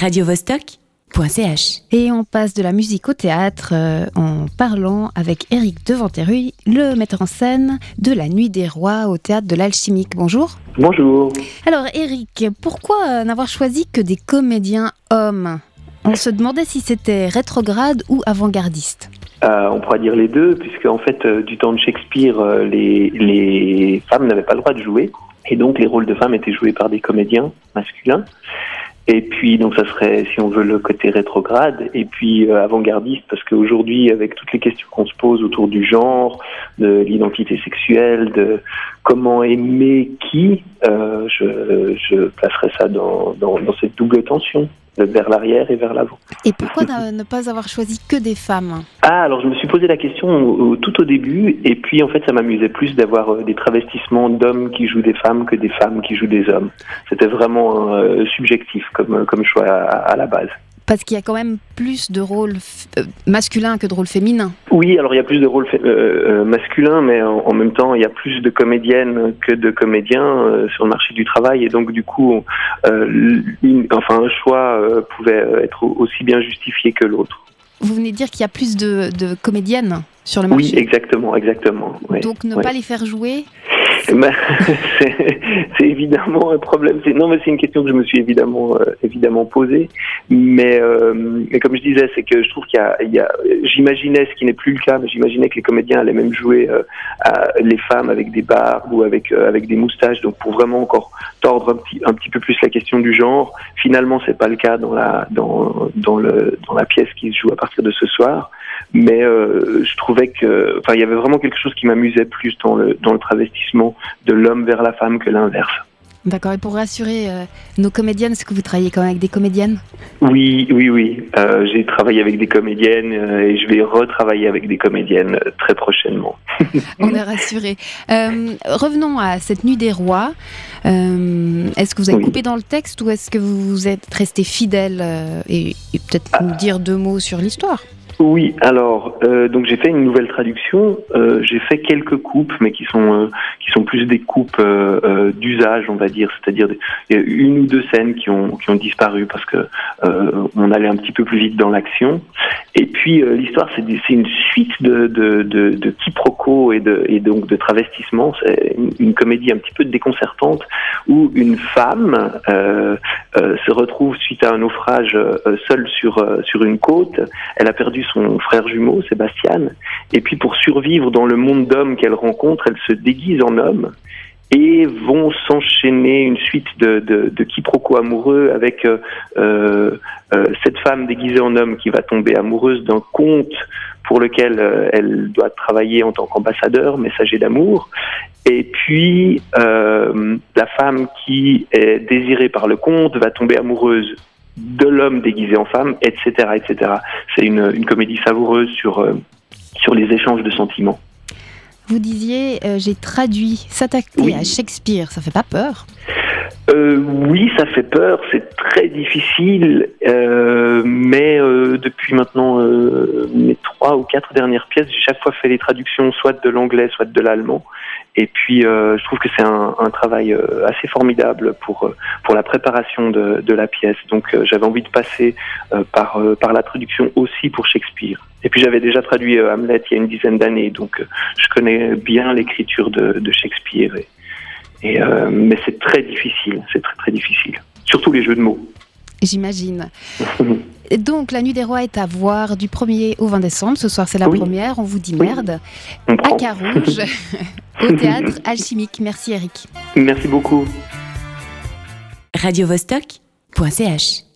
radiovostok.ch. Et on passe de la musique au théâtre euh, en parlant avec Éric Devanteruy, le metteur en scène de La Nuit des Rois au théâtre de l'Alchimique. Bonjour. Bonjour. Alors Éric, pourquoi euh, n'avoir choisi que des comédiens hommes? On se demandait si c'était rétrograde ou avant-gardiste. Euh, on pourra dire les deux, puisque en fait, euh, du temps de Shakespeare, euh, les, les femmes n'avaient pas le droit de jouer, et donc les rôles de femmes étaient joués par des comédiens masculins. Et puis, donc, ça serait, si on veut, le côté rétrograde, et puis euh, avant-gardiste, parce qu'aujourd'hui, avec toutes les questions qu'on se pose autour du genre, de l'identité sexuelle, de comment aimer qui, euh, je, je placerais ça dans, dans, dans cette double tension, vers l'arrière et vers l'avant. Et pourquoi ne pas avoir choisi que des femmes? Ah, alors je me suis posé la question tout au début, et puis en fait ça m'amusait plus d'avoir euh, des travestissements d'hommes qui jouent des femmes que des femmes qui jouent des hommes. C'était vraiment euh, subjectif comme, comme choix à, à la base. Parce qu'il y a quand même plus de rôles euh, masculins que de rôles féminins. Oui, alors il y a plus de rôles euh, euh, masculins, mais en, en même temps il y a plus de comédiennes que de comédiens euh, sur le marché du travail, et donc du coup, euh, enfin un choix pouvait être aussi bien justifié que l'autre. Vous venez de dire qu'il y a plus de, de comédiennes sur le Oui, marché. exactement, exactement. ouais. Donc ne pas les faire jouer, Ben, c'est évidemment un problème. Non, mais c'est une question que je me suis évidemment euh, évidemment posée. Mais, euh, mais comme je disais, c'est que je trouve qu'il y a, j'imaginais ce qui n'est plus le cas, mais j'imaginais que les comédiens allaient même jouer euh, à les femmes avec des barbes ou avec avec des moustaches. Donc pour vraiment encore tordre un petit un petit peu plus la question du genre. Finalement, c'est pas le cas dans la dans dans le dans la pièce qui se joue à partir de ce soir mais euh, je trouvais que enfin il y avait vraiment quelque chose qui m'amusait plus dans le dans le travestissement de l'homme vers la femme que l'inverse. D'accord. Et pour rassurer euh, nos comédiennes, est-ce que vous travaillez quand même avec des comédiennes? Oui, oui, oui. Euh, j'ai travaillé avec des comédiennes euh, et je vais retravailler avec des comédiennes très prochainement. On est rassurés. Revenons à cette nuit des rois. Est-ce que vous avez Oui. coupé dans le texte ou est-ce que vous êtes resté fidèle et, et peut-être nous dire deux mots sur l'histoire? Oui, alors euh, donc j'ai fait une nouvelle traduction. Euh, j'ai fait quelques coupes, mais qui sont euh, qui sont plus des coupes d'usage, on va dire, c'est-à-dire une ou deux scènes qui ont qui ont disparu parce que on allait un petit peu plus vite dans l'action. Et puis l'histoire, c'est une suite de de, de, quiproquos et de et donc de travestissements. C'est une, comédie un petit peu déconcertante où une femme euh, euh, se retrouve suite à un naufrage euh, seule sur sur une côte. Elle a perdu son frère jumeau, Sébastien, et puis pour survivre dans le monde d'hommes qu'elle rencontre, elle se déguise en homme et vont s'enchaîner une suite de, de, quiproquos amoureux avec cette femme déguisée en homme qui va tomber amoureuse d'un comte pour lequel euh, elle doit travailler en tant qu'ambassadeur, messager d'amour, et puis euh, la femme qui est désirée par le comte va tomber amoureuse de l'homme déguisé en femme, etc., etc. C'est une, une comédie savoureuse sur euh, sur les échanges de sentiments. Vous disiez, euh, j'ai traduit s'attaquer Oui. à Shakespeare, ça fait pas peur Euh, oui, ça fait peur, c'est très difficile, euh, mais euh, depuis maintenant euh, mes trois ou quatre dernières pièces, j'ai chaque fois fait les traductions soit de l'anglais, soit de l'allemand. Et puis, euh, je trouve que c'est un, un travail euh, assez formidable pour pour la préparation de, de la pièce. Donc, j'avais envie de passer par par la traduction aussi pour Shakespeare. Et puis, j'avais déjà traduit Hamlet il y a une dizaine d'années, donc je connais bien l'écriture de, de Shakespeare. Et, euh, mais c'est très difficile, c'est très très difficile. Surtout les jeux de mots. J'imagine. Donc, la nuit des rois est à voir du 1er au 20 décembre. Ce soir, c'est la Oui. première. On vous dit Oui. merde. On À. Carouge, au théâtre Alchimique. Merci, Eric. Merci beaucoup. radiovostok.ch